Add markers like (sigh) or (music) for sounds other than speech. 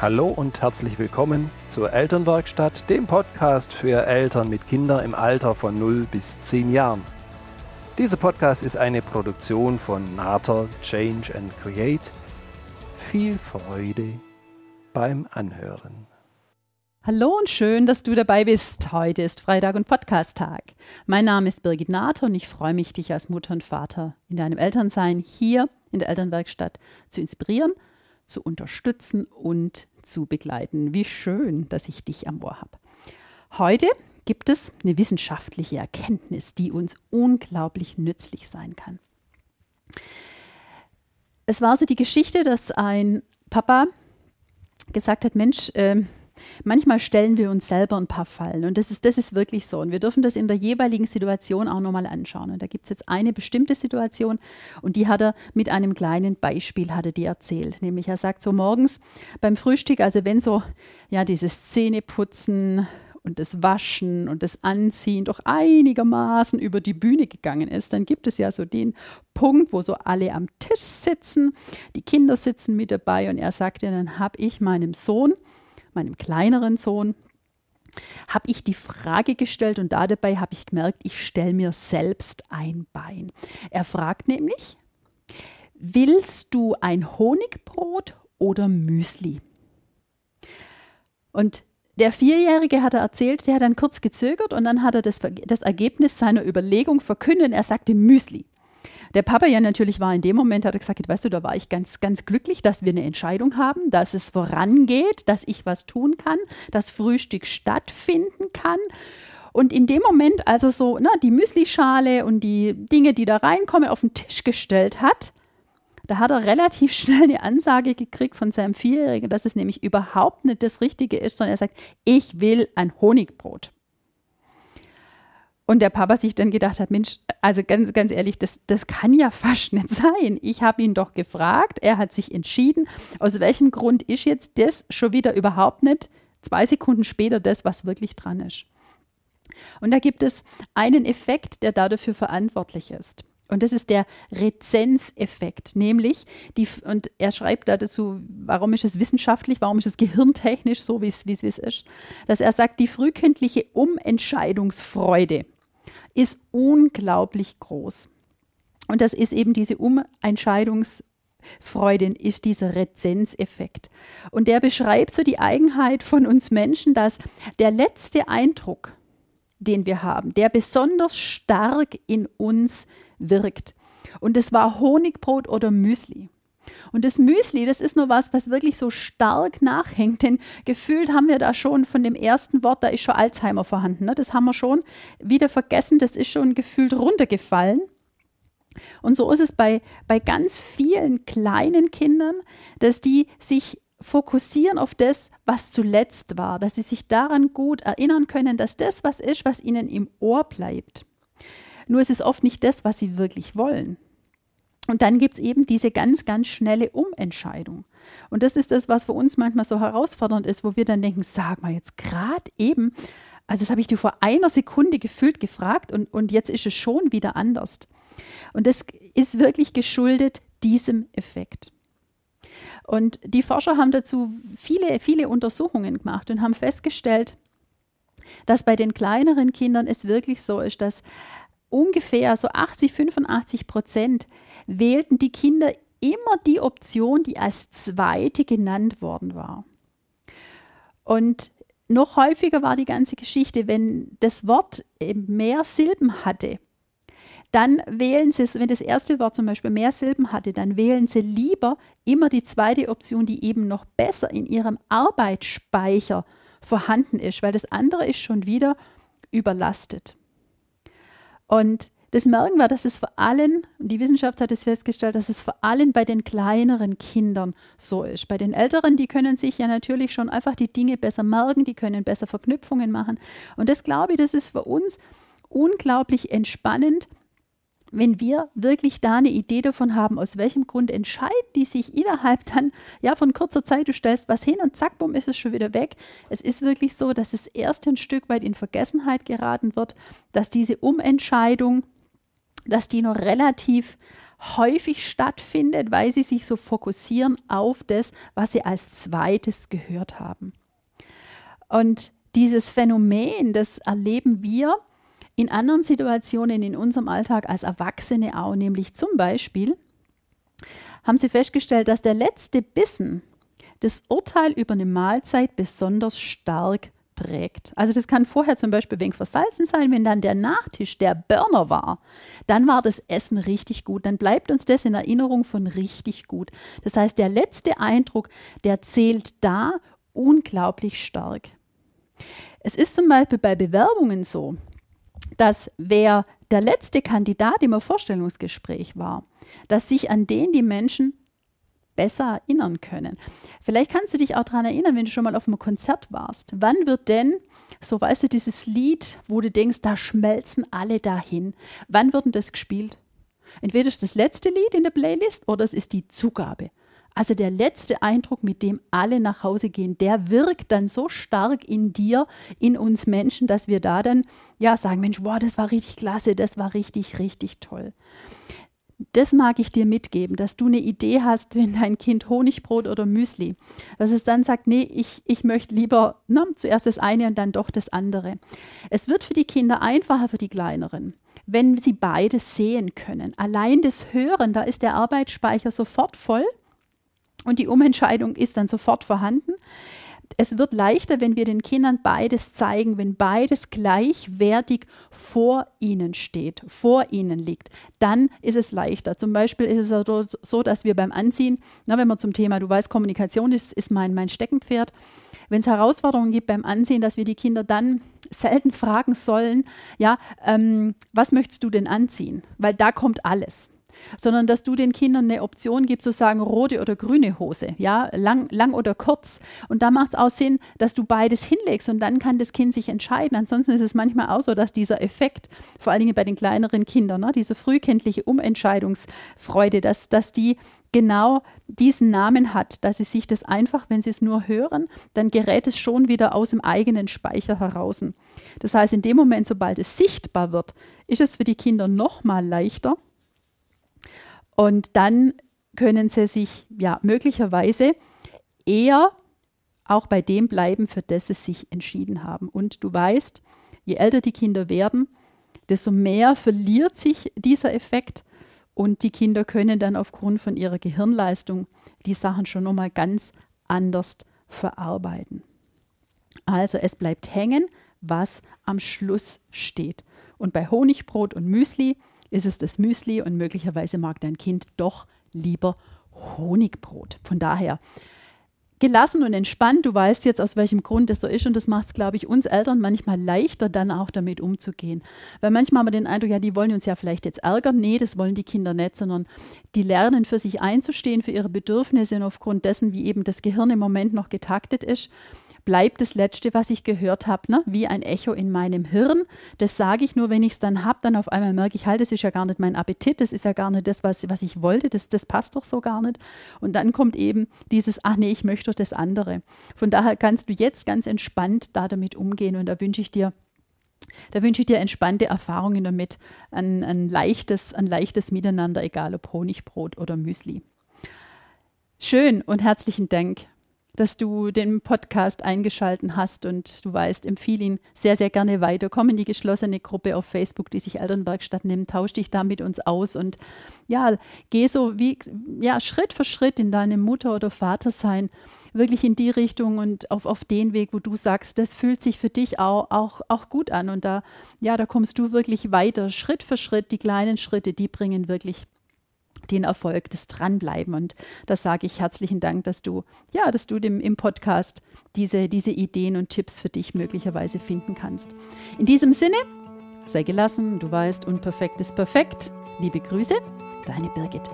Hallo und herzlich willkommen zur Elternwerkstatt, dem Podcast für Eltern mit Kindern im Alter von 0 bis 10 Jahren. Dieser Podcast ist eine Produktion von Nater Change and Create. Viel Freude beim Anhören. Hallo und schön, dass du dabei bist. Heute ist Freitag und Podcast-Tag. Mein Name ist Birgit Nater und ich freue mich, dich als Mutter und Vater in deinem Elternsein hier in der Elternwerkstatt zu inspirieren, zu unterstützen und zu begleiten. Wie schön, dass ich dich am Ohr habe. Heute gibt es eine wissenschaftliche Erkenntnis, die uns unglaublich nützlich sein kann. Es war so die Geschichte, dass ein Papa gesagt hat, Mensch, äh, manchmal stellen wir uns selber ein paar Fallen und das ist, das ist wirklich so. Und wir dürfen das in der jeweiligen Situation auch nochmal anschauen. Und da gibt es jetzt eine bestimmte Situation und die hat er mit einem kleinen Beispiel hatte die erzählt, nämlich er sagt so morgens beim Frühstück, also wenn so ja dieses Zähneputzen und das Waschen und das Anziehen doch einigermaßen über die Bühne gegangen ist, dann gibt es ja so den Punkt, wo so alle am Tisch sitzen, die Kinder sitzen mit dabei und er sagte, dann habe ich meinem Sohn, meinem kleineren Sohn, habe ich die Frage gestellt und dabei habe ich gemerkt, ich stelle mir selbst ein Bein. Er fragt nämlich, willst du ein Honigbrot oder Müsli? Und der Vierjährige hat er erzählt, der hat dann kurz gezögert und dann hat er das, das Ergebnis seiner Überlegung verkündet. Er sagte Müsli. Der Papa ja natürlich war in dem Moment, hat er gesagt, weißt du, da war ich ganz, ganz glücklich, dass wir eine Entscheidung haben, dass es vorangeht, dass ich was tun kann, dass Frühstück stattfinden kann. Und in dem Moment, als er so na, die Müslischale und die Dinge, die da reinkommen, auf den Tisch gestellt hat, da hat er relativ (laughs) schnell eine Ansage gekriegt von seinem Vierjährigen, dass es nämlich überhaupt nicht das Richtige ist, sondern er sagt, ich will ein Honigbrot. Und der Papa sich dann gedacht hat, Mensch, also ganz, ganz ehrlich, das, das kann ja fast nicht sein. Ich habe ihn doch gefragt, er hat sich entschieden. Aus welchem Grund ist jetzt das schon wieder überhaupt nicht zwei Sekunden später das, was wirklich dran ist? Und da gibt es einen Effekt, der dafür verantwortlich ist. Und das ist der Rezenzeffekt, nämlich die, und er schreibt da dazu, warum ist es wissenschaftlich, warum ist es gehirntechnisch so, wie es, wie es ist, dass er sagt, die frühkindliche Umentscheidungsfreude ist unglaublich groß. Und das ist eben diese Umentscheidungsfreude, ist dieser Rezenzeffekt. Und der beschreibt so die Eigenheit von uns Menschen, dass der letzte Eindruck, den wir haben, der besonders stark in uns wirkt. Und es war Honigbrot oder Müsli. Und das Müsli, das ist nur was, was wirklich so stark nachhängt, denn gefühlt haben wir da schon von dem ersten Wort, da ist schon Alzheimer vorhanden. Ne? Das haben wir schon wieder vergessen, das ist schon gefühlt runtergefallen. Und so ist es bei, bei ganz vielen kleinen Kindern, dass die sich fokussieren auf das, was zuletzt war, dass sie sich daran gut erinnern können, dass das was ist, was ihnen im Ohr bleibt. Nur es ist oft nicht das, was sie wirklich wollen. Und dann gibt es eben diese ganz, ganz schnelle Umentscheidung. Und das ist das, was für uns manchmal so herausfordernd ist, wo wir dann denken, sag mal jetzt gerade eben, also das habe ich dir vor einer Sekunde gefühlt gefragt und, und jetzt ist es schon wieder anders. Und das ist wirklich geschuldet diesem Effekt. Und die Forscher haben dazu viele, viele Untersuchungen gemacht und haben festgestellt, dass bei den kleineren Kindern es wirklich so ist, dass ungefähr so 80, 85 Prozent wählten die Kinder immer die Option, die als zweite genannt worden war. Und noch häufiger war die ganze Geschichte, wenn das Wort mehr Silben hatte, dann wählen sie, wenn das erste Wort zum Beispiel mehr Silben hatte, dann wählen sie lieber immer die zweite Option, die eben noch besser in ihrem Arbeitsspeicher vorhanden ist, weil das andere ist schon wieder überlastet. Und das merken wir, dass es vor allem, und die Wissenschaft hat es festgestellt, dass es vor allem bei den kleineren Kindern so ist. Bei den Älteren, die können sich ja natürlich schon einfach die Dinge besser merken, die können besser Verknüpfungen machen. Und das glaube ich, das ist für uns unglaublich entspannend, wenn wir wirklich da eine Idee davon haben, aus welchem Grund entscheiden die sich innerhalb dann ja von kurzer Zeit, du stellst was hin und zack, bumm, ist es schon wieder weg. Es ist wirklich so, dass es erst ein Stück weit in Vergessenheit geraten wird, dass diese Umentscheidung, dass die noch relativ häufig stattfindet, weil sie sich so fokussieren auf das, was sie als zweites gehört haben. Und dieses Phänomen, das erleben wir in anderen Situationen in unserem Alltag als Erwachsene auch, nämlich zum Beispiel haben sie festgestellt, dass der letzte Bissen das Urteil über eine Mahlzeit besonders stark prägt. Also das kann vorher zum Beispiel wenig versalzen sein, wenn dann der Nachtisch der Burner war, dann war das Essen richtig gut, dann bleibt uns das in Erinnerung von richtig gut. Das heißt, der letzte Eindruck, der zählt da unglaublich stark. Es ist zum Beispiel bei Bewerbungen so, dass wer der letzte Kandidat im Vorstellungsgespräch war, dass sich an den die Menschen besser erinnern können. Vielleicht kannst du dich auch daran erinnern, wenn du schon mal auf einem Konzert warst. Wann wird denn, so weißt du, dieses Lied, wo du denkst, da schmelzen alle dahin, wann wird denn das gespielt? Entweder ist das letzte Lied in der Playlist oder es ist die Zugabe. Also der letzte Eindruck, mit dem alle nach Hause gehen, der wirkt dann so stark in dir, in uns Menschen, dass wir da dann ja sagen, Mensch, wow, das war richtig klasse, das war richtig, richtig toll das mag ich dir mitgeben, dass du eine Idee hast, wenn dein Kind Honigbrot oder Müsli, dass es dann sagt, nee, ich, ich möchte lieber na, zuerst das eine und dann doch das andere. Es wird für die Kinder einfacher, für die Kleineren, wenn sie beides sehen können. Allein das Hören, da ist der Arbeitsspeicher sofort voll und die Umentscheidung ist dann sofort vorhanden es wird leichter, wenn wir den Kindern beides zeigen, wenn beides gleichwertig vor ihnen steht, vor ihnen liegt. Dann ist es leichter. Zum Beispiel ist es so, dass wir beim Anziehen, na, wenn man zum Thema, du weißt, Kommunikation ist, ist mein, mein Steckenpferd, wenn es Herausforderungen gibt beim Anziehen, dass wir die Kinder dann selten fragen sollen, ja, ähm, was möchtest du denn anziehen? Weil da kommt alles sondern dass du den Kindern eine Option gibst, zu sagen, rote oder grüne Hose, ja, lang, lang oder kurz. Und da macht es auch Sinn, dass du beides hinlegst und dann kann das Kind sich entscheiden. Ansonsten ist es manchmal auch so, dass dieser Effekt, vor allen Dingen bei den kleineren Kindern, ne, diese frühkindliche Umentscheidungsfreude, dass, dass die genau diesen Namen hat, dass sie sich das einfach, wenn sie es nur hören, dann gerät es schon wieder aus dem eigenen Speicher heraus. Das heißt, in dem Moment, sobald es sichtbar wird, ist es für die Kinder noch mal leichter, und dann können sie sich ja möglicherweise eher auch bei dem bleiben, für das sie sich entschieden haben. Und du weißt, je älter die Kinder werden, desto mehr verliert sich dieser Effekt und die Kinder können dann aufgrund von ihrer Gehirnleistung die Sachen schon nochmal ganz anders verarbeiten. Also es bleibt hängen, was am Schluss steht. Und bei Honigbrot und Müsli ist es das Müsli und möglicherweise mag dein Kind doch lieber Honigbrot. Von daher gelassen und entspannt. Du weißt jetzt, aus welchem Grund das so ist und das macht es, glaube ich, uns Eltern manchmal leichter, dann auch damit umzugehen. Weil manchmal haben wir den Eindruck, ja, die wollen uns ja vielleicht jetzt ärgern. Nee, das wollen die Kinder nicht, sondern die lernen für sich einzustehen, für ihre Bedürfnisse und aufgrund dessen, wie eben das Gehirn im Moment noch getaktet ist bleibt das Letzte, was ich gehört habe, ne? wie ein Echo in meinem Hirn. Das sage ich nur, wenn ich es dann habe, dann auf einmal merke ich, halt, das ist ja gar nicht mein Appetit, das ist ja gar nicht das, was, was ich wollte, das, das passt doch so gar nicht. Und dann kommt eben dieses, ach nee, ich möchte doch das andere. Von daher kannst du jetzt ganz entspannt da damit umgehen und da wünsche ich dir da wünsche ich dir entspannte Erfahrungen damit, ein, ein, leichtes, ein leichtes Miteinander, egal ob Honigbrot oder Müsli. Schön und herzlichen Dank dass du den Podcast eingeschalten hast und du weißt, empfehle ihn sehr, sehr gerne weiter. Komm in die geschlossene Gruppe auf Facebook, die sich Elternwerkstatt nimmt, tausch dich da mit uns aus und ja, geh so wie, ja, Schritt für Schritt in deinem Mutter- oder Vatersein wirklich in die Richtung und auf, auf den Weg, wo du sagst, das fühlt sich für dich auch, auch, auch gut an. Und da, ja, da kommst du wirklich weiter, Schritt für Schritt, die kleinen Schritte, die bringen wirklich den Erfolg, das Dranbleiben. Und da sage ich herzlichen Dank, dass du, ja, dass du dem, im Podcast diese, diese Ideen und Tipps für dich möglicherweise finden kannst. In diesem Sinne, sei gelassen, du weißt, unperfekt ist perfekt. Liebe Grüße, deine Birgit.